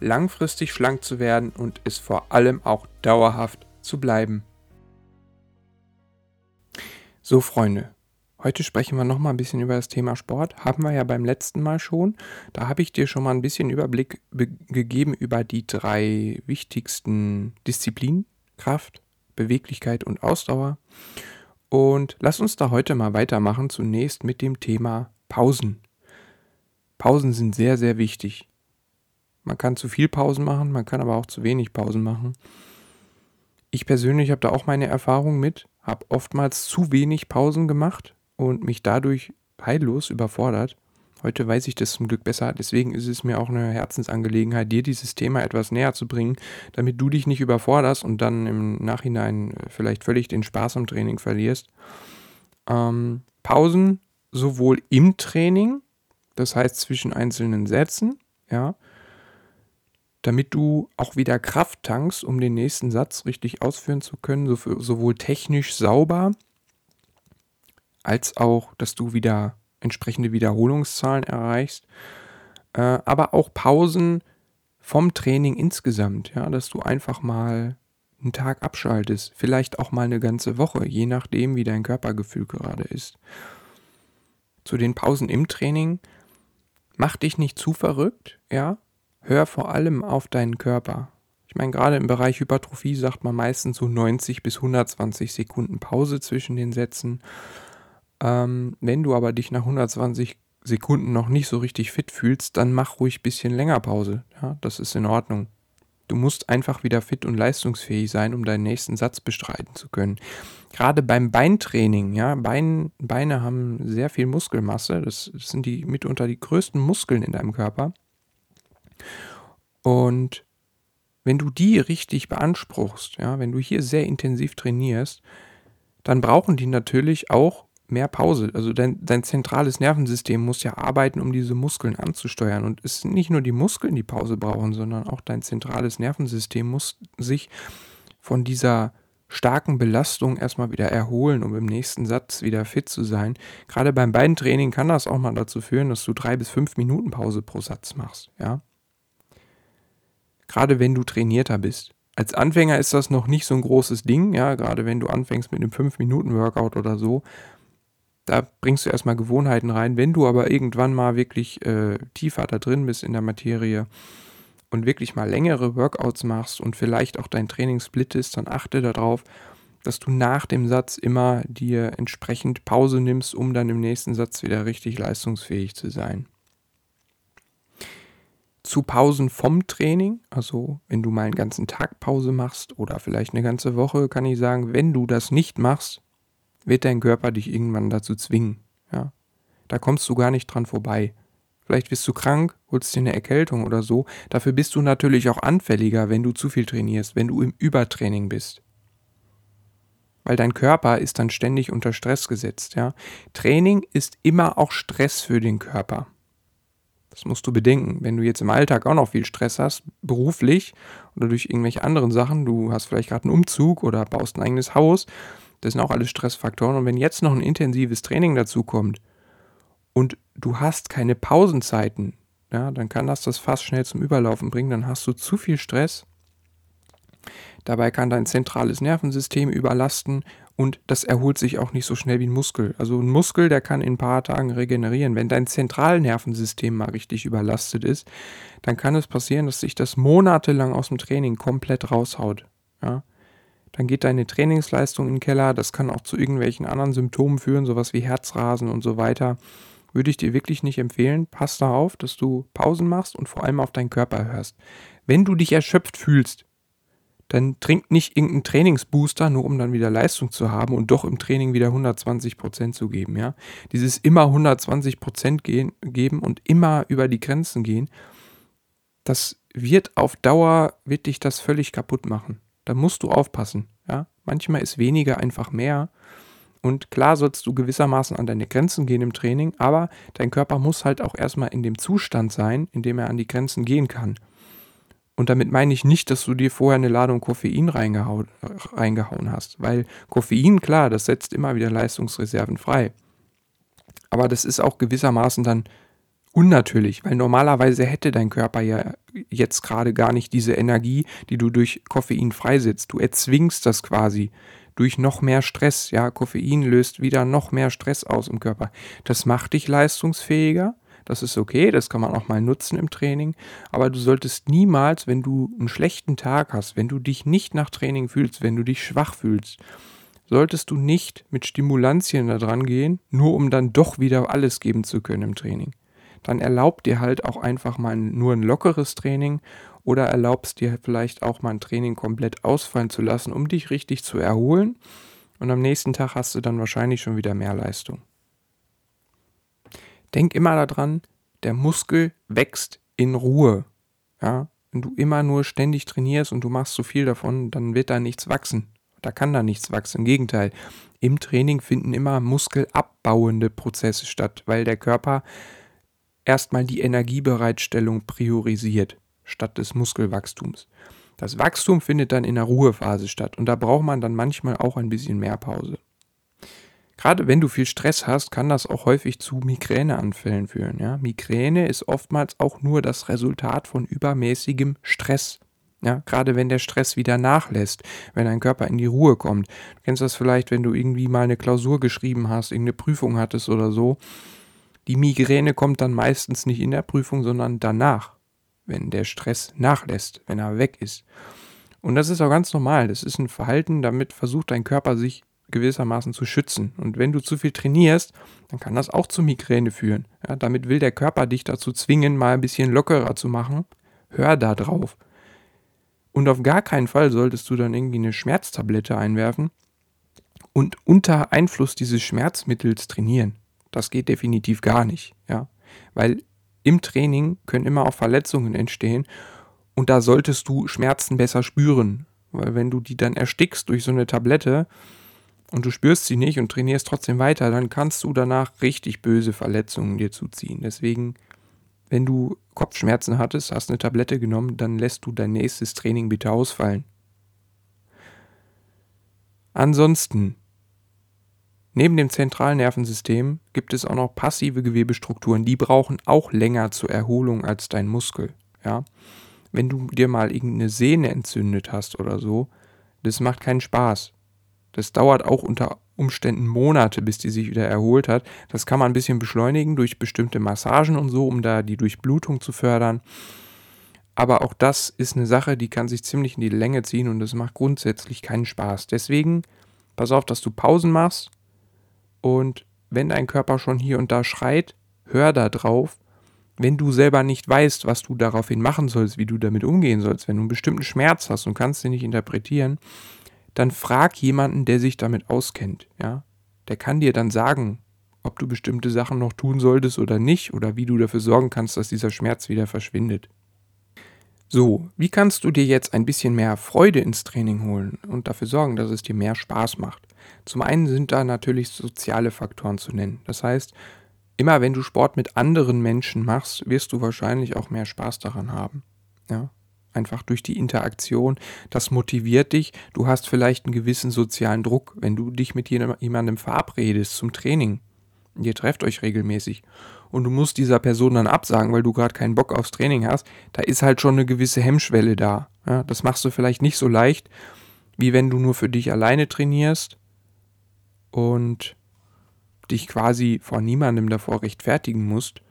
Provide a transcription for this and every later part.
langfristig schlank zu werden und es vor allem auch dauerhaft zu bleiben. So Freunde, heute sprechen wir noch mal ein bisschen über das Thema Sport. Haben wir ja beim letzten Mal schon. Da habe ich dir schon mal ein bisschen Überblick gegeben über die drei wichtigsten Disziplinen: Kraft, Beweglichkeit und Ausdauer. Und lass uns da heute mal weitermachen, zunächst mit dem Thema Pausen. Pausen sind sehr, sehr wichtig. Man kann zu viel Pausen machen, man kann aber auch zu wenig Pausen machen. Ich persönlich habe da auch meine Erfahrung mit, habe oftmals zu wenig Pausen gemacht und mich dadurch heillos überfordert. Heute weiß ich das zum Glück besser, deswegen ist es mir auch eine Herzensangelegenheit, dir dieses Thema etwas näher zu bringen, damit du dich nicht überforderst und dann im Nachhinein äh, vielleicht völlig den Spaß am Training verlierst. Ähm, Pausen sowohl im Training, das heißt zwischen einzelnen Sätzen, ja, damit du auch wieder Kraft tankst, um den nächsten Satz richtig ausführen zu können, sowohl technisch sauber, als auch, dass du wieder entsprechende Wiederholungszahlen erreichst, äh, aber auch Pausen vom Training insgesamt, ja, dass du einfach mal einen Tag abschaltest, vielleicht auch mal eine ganze Woche, je nachdem, wie dein Körpergefühl gerade ist. Zu den Pausen im Training, mach dich nicht zu verrückt, ja, hör vor allem auf deinen Körper. Ich meine, gerade im Bereich Hypertrophie sagt man meistens so 90 bis 120 Sekunden Pause zwischen den Sätzen. Ähm, wenn du aber dich nach 120 Sekunden noch nicht so richtig fit fühlst, dann mach ruhig ein bisschen länger Pause. Ja, das ist in Ordnung. Du musst einfach wieder fit und leistungsfähig sein, um deinen nächsten Satz bestreiten zu können. Gerade beim Beintraining, ja, Bein, Beine haben sehr viel Muskelmasse. Das, das sind die mitunter die größten Muskeln in deinem Körper. Und wenn du die richtig beanspruchst, ja, wenn du hier sehr intensiv trainierst, dann brauchen die natürlich auch mehr Pause. Also dein, dein zentrales Nervensystem muss ja arbeiten, um diese Muskeln anzusteuern. Und es sind nicht nur die Muskeln, die Pause brauchen, sondern auch dein zentrales Nervensystem muss sich von dieser starken Belastung erstmal wieder erholen, um im nächsten Satz wieder fit zu sein. Gerade beim Beintraining kann das auch mal dazu führen, dass du drei bis fünf Minuten Pause pro Satz machst. Ja? Gerade wenn du trainierter bist. Als Anfänger ist das noch nicht so ein großes Ding, ja, gerade wenn du anfängst mit einem 5-Minuten-Workout oder so, da bringst du erstmal Gewohnheiten rein. Wenn du aber irgendwann mal wirklich äh, tiefer da drin bist in der Materie und wirklich mal längere Workouts machst und vielleicht auch dein Training splittest, dann achte darauf, dass du nach dem Satz immer dir entsprechend Pause nimmst, um dann im nächsten Satz wieder richtig leistungsfähig zu sein. Zu Pausen vom Training, also wenn du mal einen ganzen Tag Pause machst oder vielleicht eine ganze Woche, kann ich sagen, wenn du das nicht machst, wird dein Körper dich irgendwann dazu zwingen. Ja? Da kommst du gar nicht dran vorbei. Vielleicht wirst du krank, holst dir eine Erkältung oder so. Dafür bist du natürlich auch anfälliger, wenn du zu viel trainierst, wenn du im Übertraining bist. Weil dein Körper ist dann ständig unter Stress gesetzt. Ja? Training ist immer auch Stress für den Körper. Das musst du bedenken. Wenn du jetzt im Alltag auch noch viel Stress hast, beruflich oder durch irgendwelche anderen Sachen, du hast vielleicht gerade einen Umzug oder baust ein eigenes Haus, das sind auch alles Stressfaktoren. Und wenn jetzt noch ein intensives Training dazu kommt und du hast keine Pausenzeiten, ja, dann kann das das fast schnell zum Überlaufen bringen. Dann hast du zu viel Stress. Dabei kann dein zentrales Nervensystem überlasten und das erholt sich auch nicht so schnell wie ein Muskel. Also ein Muskel, der kann in ein paar Tagen regenerieren. Wenn dein Zentralnervensystem mal richtig überlastet ist, dann kann es passieren, dass sich das monatelang aus dem Training komplett raushaut. Ja? dann geht deine Trainingsleistung in den Keller. Das kann auch zu irgendwelchen anderen Symptomen führen, sowas wie Herzrasen und so weiter. Würde ich dir wirklich nicht empfehlen. Pass darauf, dass du Pausen machst und vor allem auf deinen Körper hörst. Wenn du dich erschöpft fühlst, dann trink nicht irgendeinen Trainingsbooster, nur um dann wieder Leistung zu haben und doch im Training wieder 120% zu geben. Ja? Dieses immer 120% gehen, geben und immer über die Grenzen gehen, das wird auf Dauer, wird dich das völlig kaputt machen. Da musst du aufpassen. Ja? Manchmal ist weniger einfach mehr. Und klar sollst du gewissermaßen an deine Grenzen gehen im Training, aber dein Körper muss halt auch erstmal in dem Zustand sein, in dem er an die Grenzen gehen kann. Und damit meine ich nicht, dass du dir vorher eine Ladung Koffein reingehauen, reingehauen hast, weil Koffein, klar, das setzt immer wieder Leistungsreserven frei. Aber das ist auch gewissermaßen dann unnatürlich, weil normalerweise hätte dein Körper ja jetzt gerade gar nicht diese Energie, die du durch Koffein freisetzt. Du erzwingst das quasi durch noch mehr Stress. Ja, Koffein löst wieder noch mehr Stress aus im Körper. Das macht dich leistungsfähiger. Das ist okay, das kann man auch mal nutzen im Training. Aber du solltest niemals, wenn du einen schlechten Tag hast, wenn du dich nicht nach Training fühlst, wenn du dich schwach fühlst, solltest du nicht mit Stimulantien da dran gehen, nur um dann doch wieder alles geben zu können im Training. Dann erlaubt dir halt auch einfach mal nur ein lockeres Training oder erlaubst dir vielleicht auch mal ein Training komplett ausfallen zu lassen, um dich richtig zu erholen. Und am nächsten Tag hast du dann wahrscheinlich schon wieder mehr Leistung. Denk immer daran, der Muskel wächst in Ruhe. Ja, wenn du immer nur ständig trainierst und du machst zu viel davon, dann wird da nichts wachsen. Da kann da nichts wachsen. Im Gegenteil, im Training finden immer muskelabbauende Prozesse statt, weil der Körper erstmal die Energiebereitstellung priorisiert statt des Muskelwachstums. Das Wachstum findet dann in der Ruhephase statt und da braucht man dann manchmal auch ein bisschen mehr Pause. Gerade wenn du viel Stress hast, kann das auch häufig zu Migräneanfällen führen. Ja? Migräne ist oftmals auch nur das Resultat von übermäßigem Stress. Ja, gerade wenn der Stress wieder nachlässt, wenn dein Körper in die Ruhe kommt. Du kennst das vielleicht, wenn du irgendwie mal eine Klausur geschrieben hast, irgendeine Prüfung hattest oder so. Die Migräne kommt dann meistens nicht in der Prüfung, sondern danach, wenn der Stress nachlässt, wenn er weg ist. Und das ist auch ganz normal. Das ist ein Verhalten, damit versucht dein Körper sich gewissermaßen zu schützen. Und wenn du zu viel trainierst, dann kann das auch zu Migräne führen. Ja, damit will der Körper dich dazu zwingen, mal ein bisschen lockerer zu machen. Hör da drauf. Und auf gar keinen Fall solltest du dann irgendwie eine Schmerztablette einwerfen und unter Einfluss dieses Schmerzmittels trainieren. Das geht definitiv gar nicht, ja. Weil im Training können immer auch Verletzungen entstehen und da solltest du Schmerzen besser spüren. Weil wenn du die dann erstickst durch so eine Tablette, und du spürst sie nicht und trainierst trotzdem weiter, dann kannst du danach richtig böse Verletzungen dir zuziehen. Deswegen, wenn du Kopfschmerzen hattest, hast eine Tablette genommen, dann lässt du dein nächstes Training bitte ausfallen. Ansonsten, neben dem zentralen Nervensystem gibt es auch noch passive Gewebestrukturen, die brauchen auch länger zur Erholung als dein Muskel. Ja? Wenn du dir mal irgendeine Sehne entzündet hast oder so, das macht keinen Spaß. Das dauert auch unter Umständen Monate, bis die sich wieder erholt hat. Das kann man ein bisschen beschleunigen durch bestimmte Massagen und so, um da die Durchblutung zu fördern. Aber auch das ist eine Sache, die kann sich ziemlich in die Länge ziehen und das macht grundsätzlich keinen Spaß. Deswegen pass auf, dass du Pausen machst und wenn dein Körper schon hier und da schreit, hör da drauf. Wenn du selber nicht weißt, was du daraufhin machen sollst, wie du damit umgehen sollst, wenn du einen bestimmten Schmerz hast und kannst den nicht interpretieren, dann frag jemanden, der sich damit auskennt, ja. Der kann dir dann sagen, ob du bestimmte Sachen noch tun solltest oder nicht oder wie du dafür sorgen kannst, dass dieser Schmerz wieder verschwindet. So, wie kannst du dir jetzt ein bisschen mehr Freude ins Training holen und dafür sorgen, dass es dir mehr Spaß macht? Zum einen sind da natürlich soziale Faktoren zu nennen. Das heißt, immer wenn du Sport mit anderen Menschen machst, wirst du wahrscheinlich auch mehr Spaß daran haben. Ja? Einfach durch die Interaktion. Das motiviert dich. Du hast vielleicht einen gewissen sozialen Druck, wenn du dich mit jemandem verabredest zum Training. Ihr trefft euch regelmäßig und du musst dieser Person dann absagen, weil du gerade keinen Bock aufs Training hast. Da ist halt schon eine gewisse Hemmschwelle da. Ja, das machst du vielleicht nicht so leicht, wie wenn du nur für dich alleine trainierst und dich quasi vor niemandem davor rechtfertigen musst,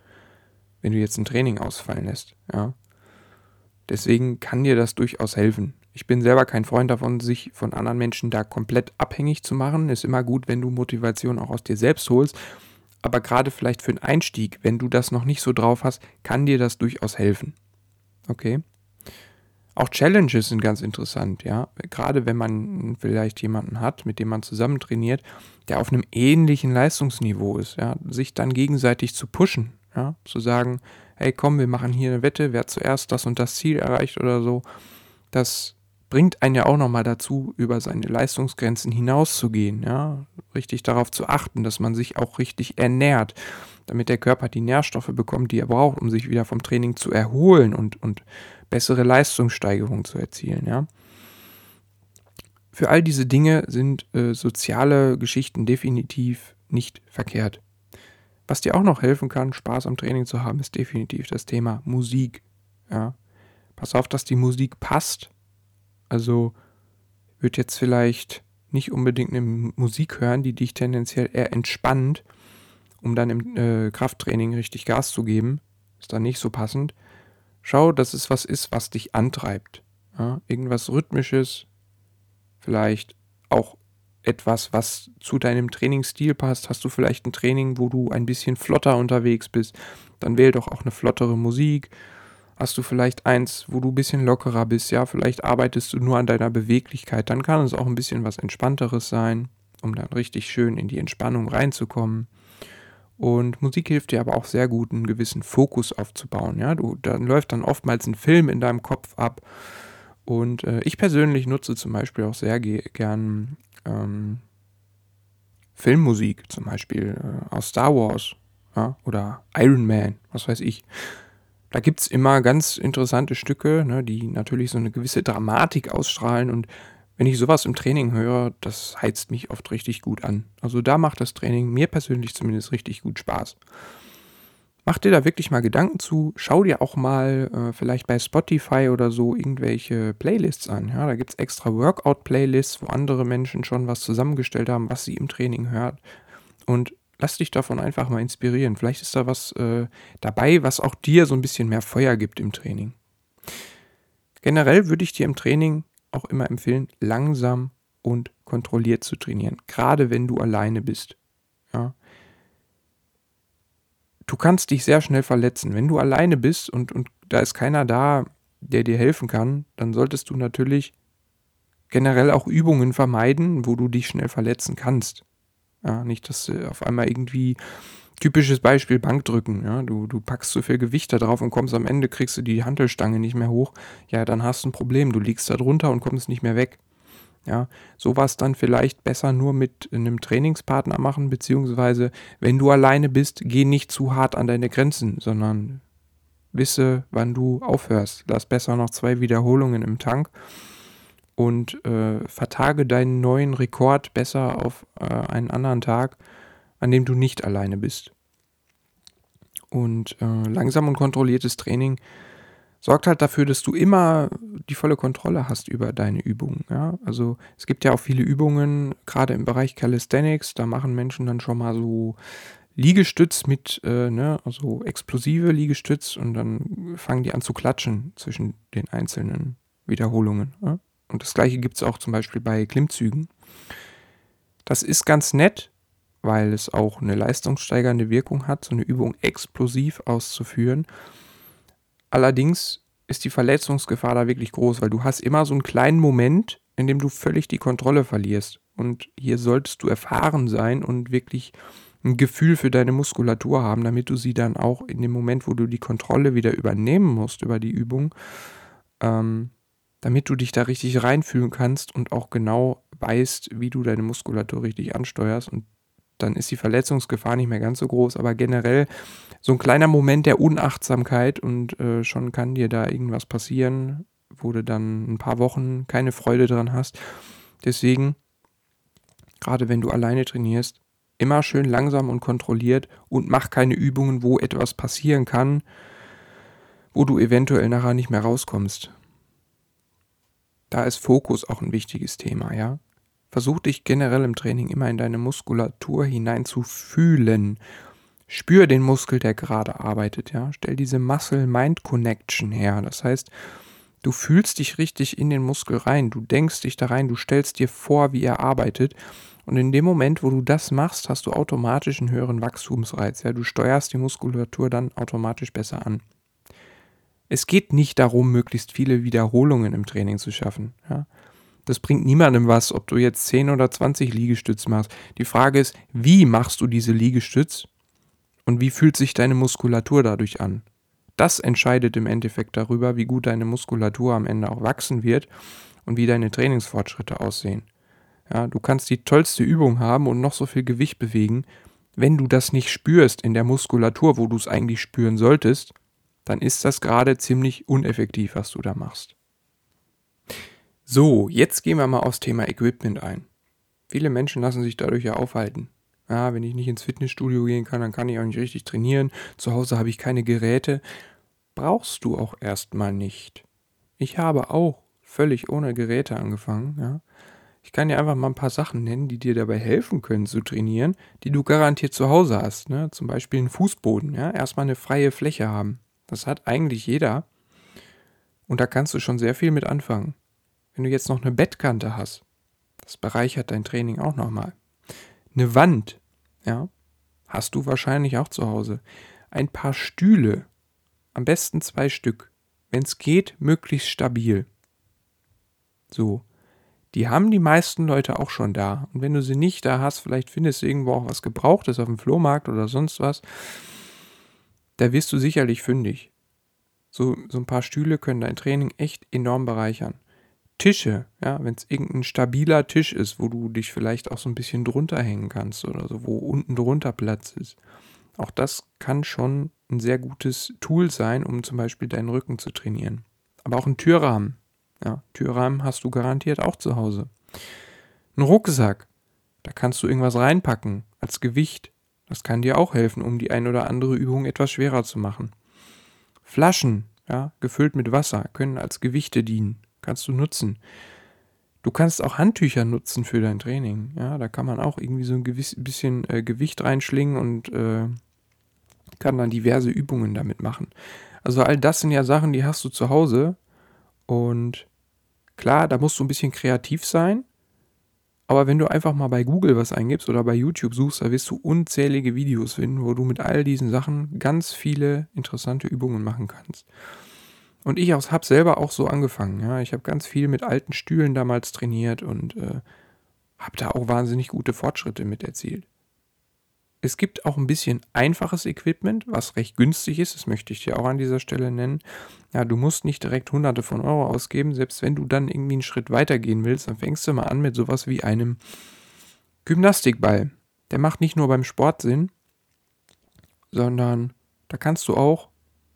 wenn du jetzt ein Training ausfallen lässt. Ja. Deswegen kann dir das durchaus helfen. Ich bin selber kein Freund davon, sich von anderen Menschen da komplett abhängig zu machen. Ist immer gut, wenn du Motivation auch aus dir selbst holst. Aber gerade vielleicht für einen Einstieg, wenn du das noch nicht so drauf hast, kann dir das durchaus helfen. Okay? Auch Challenges sind ganz interessant, ja. Gerade wenn man vielleicht jemanden hat, mit dem man zusammen trainiert, der auf einem ähnlichen Leistungsniveau ist, ja, sich dann gegenseitig zu pushen, ja, zu sagen, hey komm, wir machen hier eine Wette, wer zuerst das und das Ziel erreicht oder so. Das bringt einen ja auch nochmal dazu, über seine Leistungsgrenzen hinauszugehen, ja, richtig darauf zu achten, dass man sich auch richtig ernährt, damit der Körper die Nährstoffe bekommt, die er braucht, um sich wieder vom Training zu erholen und, und bessere Leistungssteigerung zu erzielen, ja. Für all diese Dinge sind äh, soziale Geschichten definitiv nicht verkehrt. Was dir auch noch helfen kann, Spaß am Training zu haben, ist definitiv das Thema Musik. Ja. Pass auf, dass die Musik passt. Also wird jetzt vielleicht nicht unbedingt eine Musik hören, die dich tendenziell eher entspannt, um dann im äh, Krafttraining richtig Gas zu geben. Ist dann nicht so passend. Schau, dass es was ist, was dich antreibt. Ja. Irgendwas Rhythmisches, vielleicht auch etwas, was zu deinem Trainingsstil passt. Hast du vielleicht ein Training, wo du ein bisschen flotter unterwegs bist, dann wähl doch auch eine flottere Musik. Hast du vielleicht eins, wo du ein bisschen lockerer bist, ja, vielleicht arbeitest du nur an deiner Beweglichkeit, dann kann es auch ein bisschen was entspannteres sein, um dann richtig schön in die Entspannung reinzukommen. Und Musik hilft dir aber auch sehr gut, einen gewissen Fokus aufzubauen. Ja, du, dann läuft dann oftmals ein Film in deinem Kopf ab und äh, ich persönlich nutze zum Beispiel auch sehr ge gern ähm, Filmmusik, zum Beispiel äh, aus Star Wars ja, oder Iron Man, was weiß ich. Da gibt es immer ganz interessante Stücke, ne, die natürlich so eine gewisse Dramatik ausstrahlen. Und wenn ich sowas im Training höre, das heizt mich oft richtig gut an. Also da macht das Training mir persönlich zumindest richtig gut Spaß. Mach dir da wirklich mal Gedanken zu. Schau dir auch mal äh, vielleicht bei Spotify oder so irgendwelche Playlists an. Ja, da gibt es extra Workout-Playlists, wo andere Menschen schon was zusammengestellt haben, was sie im Training hört. Und lass dich davon einfach mal inspirieren. Vielleicht ist da was äh, dabei, was auch dir so ein bisschen mehr Feuer gibt im Training. Generell würde ich dir im Training auch immer empfehlen, langsam und kontrolliert zu trainieren. Gerade wenn du alleine bist. Ja du kannst dich sehr schnell verletzen. Wenn du alleine bist und, und da ist keiner da, der dir helfen kann, dann solltest du natürlich generell auch Übungen vermeiden, wo du dich schnell verletzen kannst. Ja, nicht, dass äh, auf einmal irgendwie typisches Beispiel Bankdrücken. Ja, du, du packst zu viel Gewicht da drauf und kommst am Ende, kriegst du die Hantelstange nicht mehr hoch. Ja, dann hast du ein Problem. Du liegst da drunter und kommst nicht mehr weg. Ja, sowas dann vielleicht besser nur mit einem Trainingspartner machen, beziehungsweise wenn du alleine bist, geh nicht zu hart an deine Grenzen, sondern wisse, wann du aufhörst. Lass besser noch zwei Wiederholungen im Tank und äh, vertage deinen neuen Rekord besser auf äh, einen anderen Tag, an dem du nicht alleine bist. Und äh, langsam und kontrolliertes Training sorgt halt dafür, dass du immer die volle Kontrolle hast über deine Übungen. Ja? Also es gibt ja auch viele Übungen, gerade im Bereich Calisthenics, da machen Menschen dann schon mal so Liegestütz mit, äh, ne, also explosive Liegestütz und dann fangen die an zu klatschen zwischen den einzelnen Wiederholungen. Ja? Und das gleiche gibt es auch zum Beispiel bei Klimmzügen. Das ist ganz nett, weil es auch eine leistungssteigernde Wirkung hat, so eine Übung explosiv auszuführen. Allerdings ist die Verletzungsgefahr da wirklich groß, weil du hast immer so einen kleinen Moment, in dem du völlig die Kontrolle verlierst. Und hier solltest du erfahren sein und wirklich ein Gefühl für deine Muskulatur haben, damit du sie dann auch in dem Moment, wo du die Kontrolle wieder übernehmen musst über die Übung, ähm, damit du dich da richtig reinfühlen kannst und auch genau weißt, wie du deine Muskulatur richtig ansteuerst und dann ist die Verletzungsgefahr nicht mehr ganz so groß. Aber generell so ein kleiner Moment der Unachtsamkeit und äh, schon kann dir da irgendwas passieren, wo du dann ein paar Wochen keine Freude dran hast. Deswegen, gerade wenn du alleine trainierst, immer schön langsam und kontrolliert und mach keine Übungen, wo etwas passieren kann, wo du eventuell nachher nicht mehr rauskommst. Da ist Fokus auch ein wichtiges Thema, ja. Versuch dich generell im Training immer in deine Muskulatur hinein zu fühlen. Spür den Muskel, der gerade arbeitet, ja. Stell diese Muscle-Mind-Connection her. Das heißt, du fühlst dich richtig in den Muskel rein. Du denkst dich da rein. Du stellst dir vor, wie er arbeitet. Und in dem Moment, wo du das machst, hast du automatisch einen höheren Wachstumsreiz. Ja. Du steuerst die Muskulatur dann automatisch besser an. Es geht nicht darum, möglichst viele Wiederholungen im Training zu schaffen. Ja. Das bringt niemandem was, ob du jetzt 10 oder 20 Liegestütz machst. Die Frage ist, wie machst du diese Liegestütz und wie fühlt sich deine Muskulatur dadurch an? das entscheidet im Endeffekt darüber, wie gut deine Muskulatur am Ende auch wachsen wird und wie deine Trainingsfortschritte aussehen. Ja, du kannst die tollste Übung haben und noch so viel Gewicht bewegen. Wenn du das nicht spürst in der Muskulatur, wo du es eigentlich spüren solltest, dann ist das gerade ziemlich uneffektiv, was du da machst. So, jetzt gehen wir mal aufs Thema Equipment ein. Viele Menschen lassen sich dadurch ja aufhalten. Ja, wenn ich nicht ins Fitnessstudio gehen kann, dann kann ich auch nicht richtig trainieren. Zu Hause habe ich keine Geräte. Brauchst du auch erstmal nicht. Ich habe auch völlig ohne Geräte angefangen. Ja. Ich kann dir einfach mal ein paar Sachen nennen, die dir dabei helfen können zu trainieren, die du garantiert zu Hause hast. Ne? Zum Beispiel einen Fußboden. Ja? Erstmal eine freie Fläche haben. Das hat eigentlich jeder. Und da kannst du schon sehr viel mit anfangen. Wenn du jetzt noch eine Bettkante hast, das bereichert dein Training auch nochmal. Eine Wand, ja, hast du wahrscheinlich auch zu Hause. Ein paar Stühle, am besten zwei Stück. Wenn es geht, möglichst stabil. So. Die haben die meisten Leute auch schon da. Und wenn du sie nicht da hast, vielleicht findest du irgendwo auch was Gebrauchtes auf dem Flohmarkt oder sonst was. Da wirst du sicherlich fündig. So, so ein paar Stühle können dein Training echt enorm bereichern. Tische, ja, wenn es irgendein stabiler Tisch ist, wo du dich vielleicht auch so ein bisschen drunter hängen kannst oder so, wo unten drunter Platz ist. Auch das kann schon ein sehr gutes Tool sein, um zum Beispiel deinen Rücken zu trainieren. Aber auch ein Türrahmen. Ja, Türrahmen hast du garantiert auch zu Hause. Ein Rucksack. Da kannst du irgendwas reinpacken als Gewicht. Das kann dir auch helfen, um die ein oder andere Übung etwas schwerer zu machen. Flaschen, ja, gefüllt mit Wasser, können als Gewichte dienen kannst du nutzen. Du kannst auch Handtücher nutzen für dein Training. Ja, da kann man auch irgendwie so ein gewiss, bisschen äh, Gewicht reinschlingen und äh, kann dann diverse Übungen damit machen. Also all das sind ja Sachen, die hast du zu Hause. Und klar, da musst du ein bisschen kreativ sein. Aber wenn du einfach mal bei Google was eingibst oder bei YouTube suchst, da wirst du unzählige Videos finden, wo du mit all diesen Sachen ganz viele interessante Übungen machen kannst. Und ich habe selber auch so angefangen. Ja. Ich habe ganz viel mit alten Stühlen damals trainiert und äh, habe da auch wahnsinnig gute Fortschritte mit erzielt. Es gibt auch ein bisschen einfaches Equipment, was recht günstig ist. Das möchte ich dir auch an dieser Stelle nennen. Ja, du musst nicht direkt hunderte von Euro ausgeben. Selbst wenn du dann irgendwie einen Schritt weiter gehen willst, dann fängst du mal an mit sowas wie einem Gymnastikball. Der macht nicht nur beim Sport Sinn, sondern da kannst du auch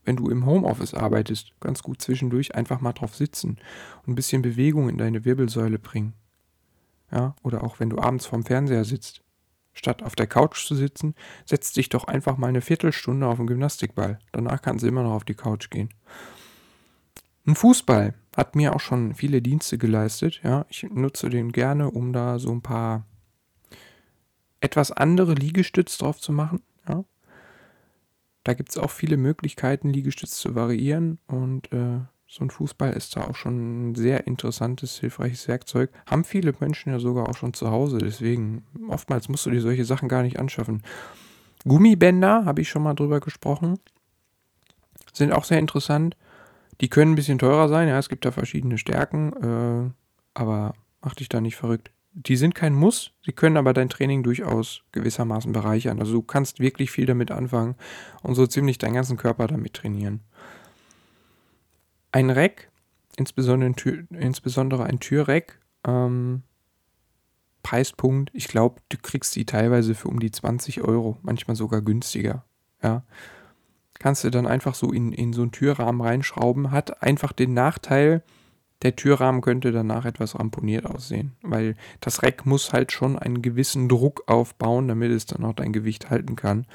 wenn du im Homeoffice arbeitest, ganz gut zwischendurch einfach mal drauf sitzen und ein bisschen Bewegung in deine Wirbelsäule bringen. Ja, oder auch wenn du abends vorm Fernseher sitzt. Statt auf der Couch zu sitzen, setz dich doch einfach mal eine Viertelstunde auf den Gymnastikball. Danach kannst du immer noch auf die Couch gehen. Ein Fußball hat mir auch schon viele Dienste geleistet. Ja, ich nutze den gerne, um da so ein paar etwas andere Liegestütz drauf zu machen. Da gibt es auch viele Möglichkeiten, Liegestütz zu variieren und äh, so ein Fußball ist da auch schon ein sehr interessantes, hilfreiches Werkzeug. Haben viele Menschen ja sogar auch schon zu Hause, deswegen oftmals musst du dir solche Sachen gar nicht anschaffen. Gummibänder, habe ich schon mal drüber gesprochen, sind auch sehr interessant. Die können ein bisschen teurer sein, ja, es gibt da verschiedene Stärken, äh, aber mach dich da nicht verrückt die sind kein Muss, sie können aber dein Training durchaus gewissermaßen bereichern. Also du kannst wirklich viel damit anfangen und so ziemlich deinen ganzen Körper damit trainieren. Ein Rack, insbesondere insbesondere ein Türrack, ähm, Preispunkt, ich glaube, du kriegst die teilweise für um die 20 Euro, manchmal sogar günstiger. Ja. Kannst du dann einfach so in, in so einen Türrahmen reinschrauben, hat einfach den Nachteil, der Türrahmen könnte danach etwas ramponiert aussehen, weil das Reck muss halt schon einen gewissen Druck aufbauen, damit es dann auch dein Gewicht halten kann.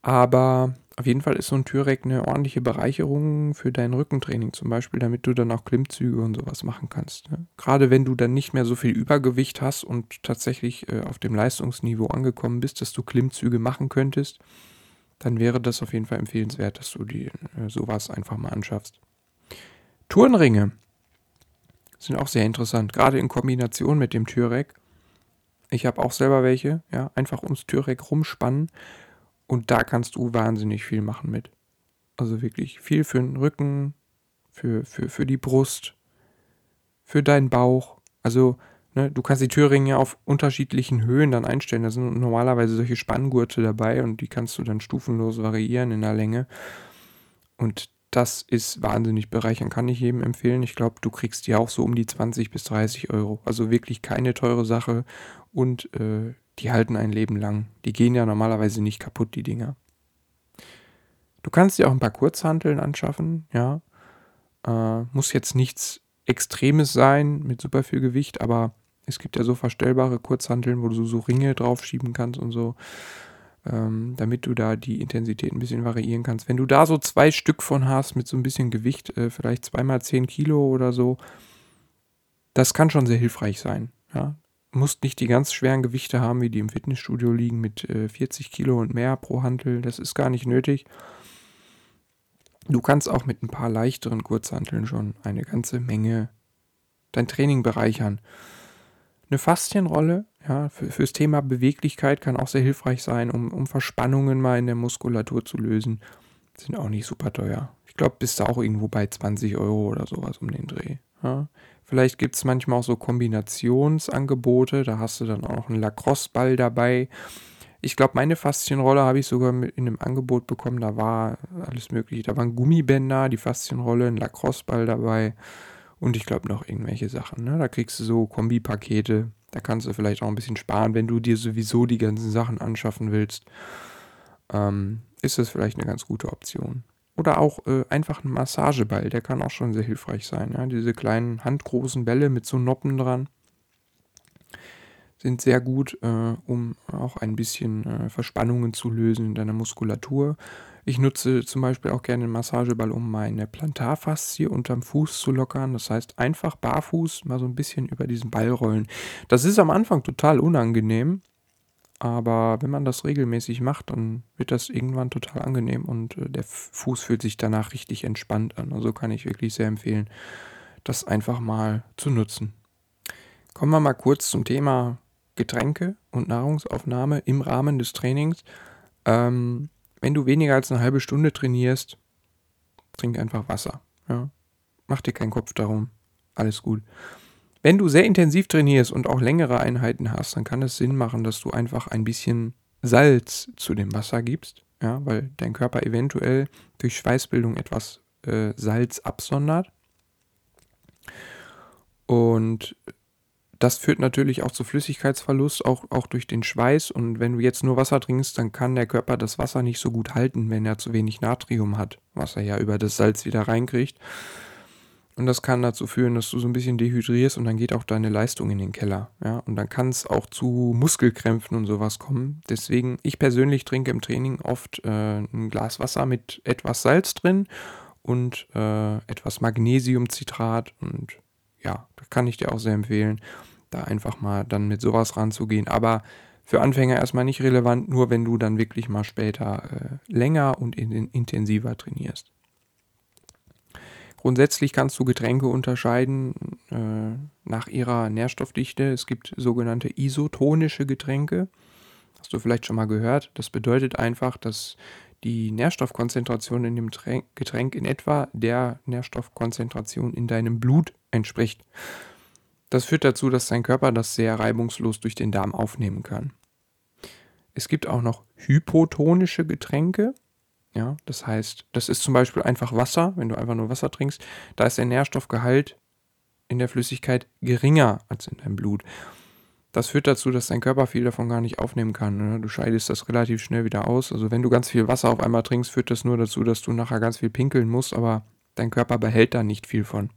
Aber auf jeden Fall ist so ein Türreck eine ordentliche Bereicherung für dein Rückentraining zum Beispiel, damit du dann auch Klimmzüge und sowas machen kannst. Ne? Gerade wenn du dann nicht mehr so viel Übergewicht hast und tatsächlich äh, auf dem Leistungsniveau angekommen bist, dass du Klimmzüge machen könntest, dann wäre das auf jeden Fall empfehlenswert, dass du dir äh, sowas einfach mal anschaffst. Turnringe sind auch sehr interessant, gerade in Kombination mit dem Türreck. Ich habe auch selber welche, ja, einfach ums Türreck rumspannen und da kannst du wahnsinnig viel machen mit. Also wirklich viel für den Rücken, für, für, für die Brust, für deinen Bauch. Also ne, du kannst die Türringe auf unterschiedlichen Höhen dann einstellen. Da sind normalerweise solche Spanngurte dabei und die kannst du dann stufenlos variieren in der Länge. Und das ist wahnsinnig bereichernd, kann ich jedem empfehlen. Ich glaube, du kriegst die auch so um die 20 bis 30 Euro. Also wirklich keine teure Sache und äh, die halten ein Leben lang. Die gehen ja normalerweise nicht kaputt, die Dinger. Du kannst dir auch ein paar Kurzhanteln anschaffen, ja. Äh, muss jetzt nichts Extremes sein mit super viel Gewicht, aber es gibt ja so verstellbare Kurzhanteln, wo du so Ringe draufschieben kannst und so, ähm, damit du da die Intensität ein bisschen variieren kannst. Wenn du da so zwei Stück von hast mit so ein bisschen Gewicht, äh, vielleicht zweimal 10 Kilo oder so, das kann schon sehr hilfreich sein. Ja? Du musst nicht die ganz schweren Gewichte haben, wie die im Fitnessstudio liegen, mit äh, 40 Kilo und mehr pro Hantel. Das ist gar nicht nötig. Du kannst auch mit ein paar leichteren Kurzhanteln schon eine ganze Menge dein Training bereichern. Eine Faszienrolle, ja, für, fürs Thema Beweglichkeit kann auch sehr hilfreich sein, um, um Verspannungen mal in der Muskulatur zu lösen. Sind auch nicht super teuer. Ich glaube, bist du auch irgendwo bei 20 Euro oder sowas um den Dreh. Ja. Vielleicht gibt es manchmal auch so Kombinationsangebote. Da hast du dann auch noch einen Lacrosse-Ball dabei. Ich glaube, meine Faszienrolle habe ich sogar in einem Angebot bekommen. Da war alles mögliche. Da waren Gummibänder, die Faszienrolle, ein Lacrosse-Ball dabei und ich glaube noch irgendwelche Sachen. Ne? Da kriegst du so Kombipakete. Da kannst du vielleicht auch ein bisschen sparen, wenn du dir sowieso die ganzen Sachen anschaffen willst. Ähm, ist das vielleicht eine ganz gute Option. Oder auch äh, einfach ein Massageball, der kann auch schon sehr hilfreich sein. Ja? Diese kleinen handgroßen Bälle mit so Noppen dran sind sehr gut, äh, um auch ein bisschen äh, Verspannungen zu lösen in deiner Muskulatur. Ich nutze zum Beispiel auch gerne den Massageball, um meine Plantarfaszie unterm Fuß zu lockern. Das heißt, einfach barfuß mal so ein bisschen über diesen Ball rollen. Das ist am Anfang total unangenehm, aber wenn man das regelmäßig macht, dann wird das irgendwann total angenehm und äh, der Fuß fühlt sich danach richtig entspannt an. Also kann ich wirklich sehr empfehlen, das einfach mal zu nutzen. Kommen wir mal kurz zum Thema Getränke und Nahrungsaufnahme im Rahmen des Trainings. Ähm, wenn du weniger als eine halbe Stunde trainierst, trink einfach Wasser. Ja? Mach dir keinen Kopf darum. Alles gut. Wenn du sehr intensiv trainierst und auch längere Einheiten hast, dann kann es Sinn machen, dass du einfach ein bisschen Salz zu dem Wasser gibst, ja, weil dein Körper eventuell durch Schweißbildung etwas äh, Salz absondert. Und das führt natürlich auch zu Flüssigkeitsverlust, auch, auch durch den Schweiß. Und wenn du jetzt nur Wasser trinkst, dann kann der Körper das Wasser nicht so gut halten, wenn er zu wenig Natrium hat, was er ja über das Salz wieder reinkriegt. Und das kann dazu führen, dass du so ein bisschen dehydrierst und dann geht auch deine Leistung in den Keller. Ja? Und dann kann es auch zu Muskelkrämpfen und sowas kommen. Deswegen, ich persönlich trinke im Training oft äh, ein Glas Wasser mit etwas Salz drin und äh, etwas Magnesiumcitrat. Und ja, das kann ich dir auch sehr empfehlen da einfach mal dann mit sowas ranzugehen. Aber für Anfänger erstmal nicht relevant, nur wenn du dann wirklich mal später äh, länger und in, intensiver trainierst. Grundsätzlich kannst du Getränke unterscheiden äh, nach ihrer Nährstoffdichte. Es gibt sogenannte isotonische Getränke. Hast du vielleicht schon mal gehört. Das bedeutet einfach, dass die Nährstoffkonzentration in dem Getränk in etwa der Nährstoffkonzentration in deinem Blut entspricht. Das führt dazu, dass dein Körper das sehr reibungslos durch den Darm aufnehmen kann. Es gibt auch noch hypotonische Getränke. Ja, das heißt, das ist zum Beispiel einfach Wasser, wenn du einfach nur Wasser trinkst. Da ist der Nährstoffgehalt in der Flüssigkeit geringer als in deinem Blut. Das führt dazu, dass dein Körper viel davon gar nicht aufnehmen kann. Ne? Du scheidest das relativ schnell wieder aus. Also wenn du ganz viel Wasser auf einmal trinkst, führt das nur dazu, dass du nachher ganz viel pinkeln musst, aber dein Körper behält da nicht viel von.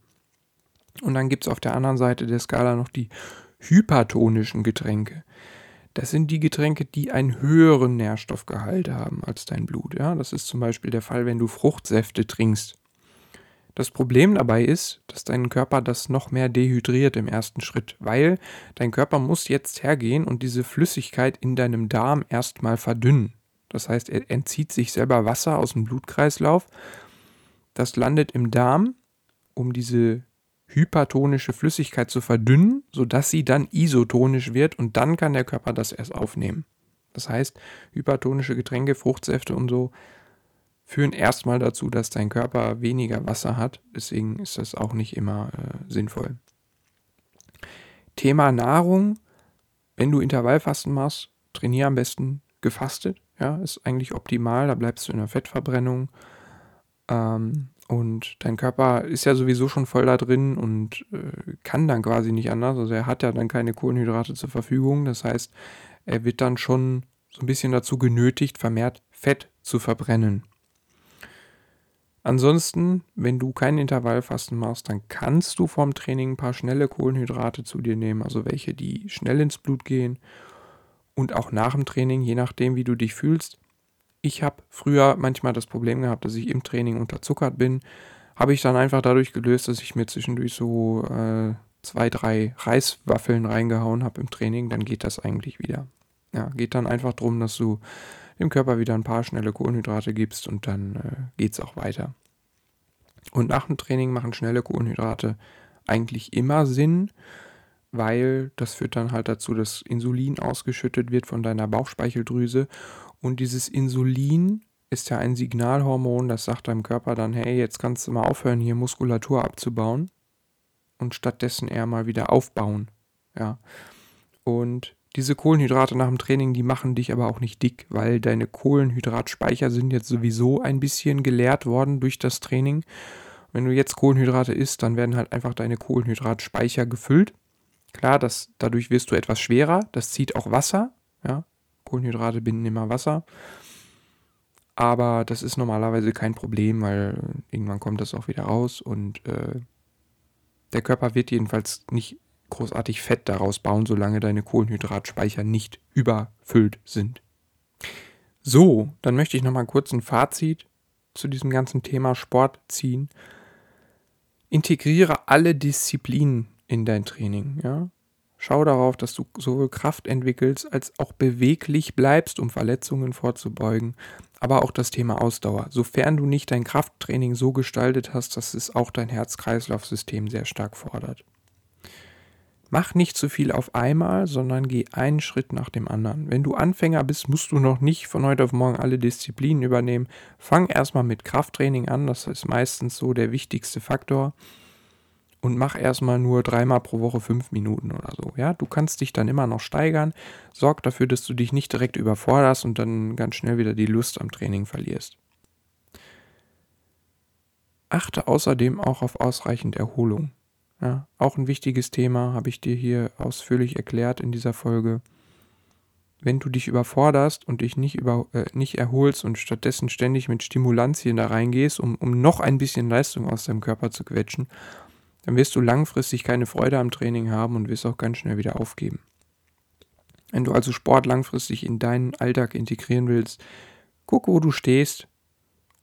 Und dann gibt es auf der anderen Seite der Skala noch die hypertonischen Getränke. Das sind die Getränke, die einen höheren Nährstoffgehalt haben als dein Blut. Ja? Das ist zum Beispiel der Fall, wenn du Fruchtsäfte trinkst. Das Problem dabei ist, dass dein Körper das noch mehr dehydriert im ersten Schritt, weil dein Körper muss jetzt hergehen und diese Flüssigkeit in deinem Darm erstmal verdünnen. Das heißt, er entzieht sich selber Wasser aus dem Blutkreislauf. Das landet im Darm, um diese hypertonische Flüssigkeit zu verdünnen, sodass sie dann isotonisch wird und dann kann der Körper das erst aufnehmen. Das heißt, hypertonische Getränke, Fruchtsäfte und so führen erstmal dazu, dass dein Körper weniger Wasser hat. Deswegen ist das auch nicht immer äh, sinnvoll. Thema Nahrung. Wenn du Intervallfasten machst, trainiere am besten gefastet. Ja, ist eigentlich optimal. Da bleibst du in der Fettverbrennung Ähm, und dein Körper ist ja sowieso schon voll da drin und äh, kann dann quasi nicht anders. Also er hat ja dann keine Kohlenhydrate zur Verfügung. Das heißt, er wird dann schon so ein bisschen dazu genötigt, vermehrt Fett zu verbrennen. Ansonsten, wenn du kein Intervallfasten machst, dann kannst du vorm Training ein paar schnelle Kohlenhydrate zu dir nehmen, also welche, die schnell ins Blut gehen. Und auch nach dem Training, je nachdem, wie du dich fühlst. Ich habe früher manchmal das Problem gehabt, dass ich im Training unterzuckert bin. Habe ich dann einfach dadurch gelöst, dass ich mir zwischendurch so äh, zwei, drei Reiswaffeln reingehauen habe im Training. Dann geht das eigentlich wieder. Ja, geht dann einfach darum, dass du dem Körper wieder ein paar schnelle Kohlenhydrate gibst und dann äh, geht es auch weiter. Und nach dem Training machen schnelle Kohlenhydrate eigentlich immer Sinn, weil das führt dann halt dazu, dass Insulin ausgeschüttet wird von deiner Bauchspeicheldrüse. Und dieses Insulin ist ja ein Signalhormon, das sagt deinem Körper dann, hey, jetzt kannst du mal aufhören, hier Muskulatur abzubauen und stattdessen eher mal wieder aufbauen. Ja. Und diese Kohlenhydrate nach dem Training, die machen dich aber auch nicht dick, weil deine Kohlenhydratspeicher sind jetzt sowieso ein bisschen geleert worden durch das Training. Wenn du jetzt Kohlenhydrate isst, dann werden halt einfach deine Kohlenhydratspeicher gefüllt. Klar, das, dadurch wirst du etwas schwerer, das zieht auch Wasser. Ja? Kohlenhydrate binden immer Wasser. Aber das ist normalerweise kein Problem, weil irgendwann kommt das auch wieder raus und äh, der Körper wird jedenfalls nicht großartig Fett daraus bauen, solange deine Kohlenhydratspeicher nicht überfüllt sind. So, dann möchte ich nochmal kurz ein Fazit zu diesem ganzen Thema Sport ziehen. Integriere alle Disziplinen in dein Training. Ja? Schau darauf, dass du sowohl Kraft entwickelst als auch beweglich bleibst, um Verletzungen vorzubeugen. Aber auch das Thema Ausdauer. Sofern du nicht dein Krafttraining so gestaltet hast, dass es auch dein Herz-Kreislauf-System sehr stark fordert. Mach nicht zu viel auf einmal, sondern geh einen Schritt nach dem anderen. Wenn du Anfänger bist, musst du noch nicht von heute auf morgen alle Disziplinen übernehmen. Fang erstmal mit Krafttraining an, das ist meistens so der wichtigste Faktor. Und mach erstmal nur dreimal pro Woche fünf Minuten oder so. Ja, du kannst dich dann immer noch steigern. Sorg dafür, dass du dich nicht direkt überforderst und dann ganz schnell wieder die Lust am Training verlierst. Achte außerdem auch auf ausreichend Erholung. Ja, auch ein wichtiges Thema habe ich dir hier ausführlich erklärt in dieser Folge. Wenn du dich überforderst und dich nicht, über, äh, nicht erholst und stattdessen ständig mit Stimulantien da reingehst, um, um noch ein bisschen Leistung aus deinem Körper zu quetschen, dann wirst du langfristig keine Freude am Training haben und wirst auch ganz schnell wieder aufgeben. Wenn du also Sport langfristig in deinen Alltag integrieren willst, guck, wo du stehst,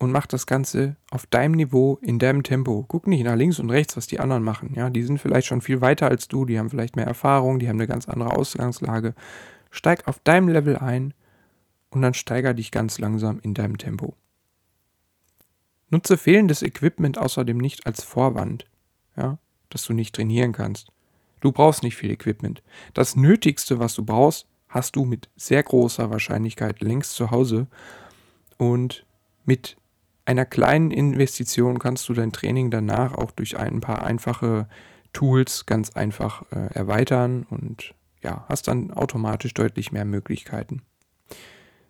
und mach das Ganze auf deinem Niveau, in deinem Tempo. Guck nicht nach links und rechts, was die anderen machen. Ja, die sind vielleicht schon viel weiter als du, die haben vielleicht mehr Erfahrung, die haben eine ganz andere Ausgangslage. Steig auf deinem Level ein und dann steiger dich ganz langsam in deinem Tempo. Nutze fehlendes Equipment außerdem nicht als Vorwand, ja, dass du nicht trainieren kannst. Du brauchst nicht viel Equipment. Das Nötigste, was du brauchst, hast du mit sehr großer Wahrscheinlichkeit längst zu Hause und mit einer kleinen Investition kannst du dein Training danach auch durch ein paar einfache Tools ganz einfach äh, erweitern und ja, hast dann automatisch deutlich mehr Möglichkeiten.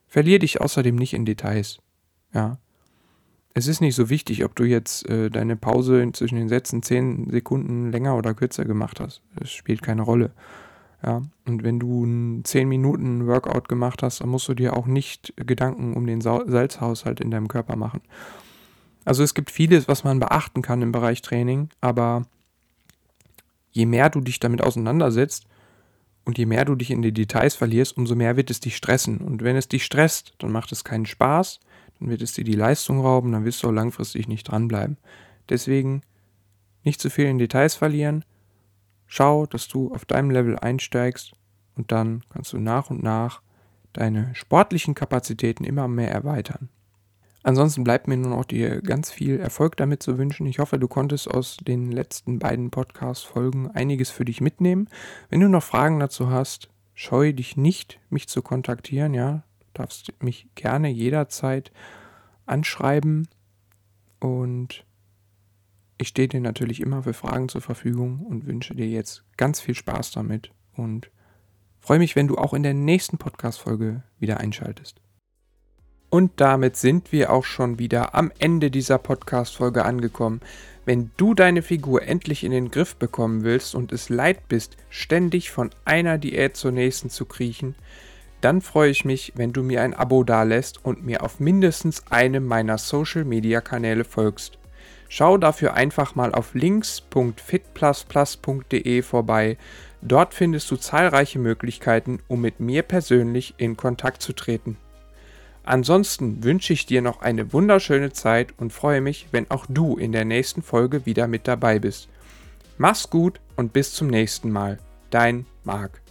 Verlier dich außerdem nicht in Details. Ja. Es ist nicht so wichtig, ob du jetzt äh, deine Pause zwischen den Sätzen 10 Sekunden länger oder kürzer gemacht hast. Es spielt keine Rolle. Ja, und wenn du einen 10 Minuten Workout gemacht hast, dann musst du dir auch nicht Gedanken um den Salzhaushalt in deinem Körper machen. Also es gibt vieles, was man beachten kann im Bereich Training, aber je mehr du dich damit auseinandersetzt und je mehr du dich in die Details verlierst, umso mehr wird es dich stressen. Und wenn es dich stresst, dann macht es keinen Spaß, dann wird es dir die Leistung rauben, dann wirst du auch langfristig nicht dranbleiben. Deswegen nicht zu viel in Details verlieren, Schau, dass du auf deinem Level einsteigst und dann kannst du nach und nach deine sportlichen Kapazitäten immer mehr erweitern. Ansonsten bleibt mir nur noch dir ganz viel Erfolg damit zu wünschen. Ich hoffe, du konntest aus den letzten beiden Podcast-Folgen einiges für dich mitnehmen. Wenn du noch Fragen dazu hast, scheue dich nicht, mich zu kontaktieren. Ja, du darfst mich gerne jederzeit anschreiben und ich stehe dir natürlich immer für Fragen zur Verfügung und wünsche dir jetzt ganz viel Spaß damit und freue mich, wenn du auch in der nächsten Podcast-Folge wieder einschaltest. Und damit sind wir auch schon wieder am Ende dieser Podcast-Folge angekommen. Wenn du deine Figur endlich in den Griff bekommen willst und es leid bist, ständig von einer Diät zur nächsten zu kriechen, dann freue ich mich, wenn du mir ein Abo dalässt und mir auf mindestens einem meiner Social-Media-Kanäle folgst. Schau dafür einfach mal auf links.fitplusplus.de vorbei. Dort findest du zahlreiche Möglichkeiten, um mit mir persönlich in Kontakt zu treten. Ansonsten wünsche ich dir noch eine wunderschöne Zeit und freue mich, wenn auch du in der nächsten Folge wieder mit dabei bist. Mach's gut und bis zum nächsten Mal. Dein Marc.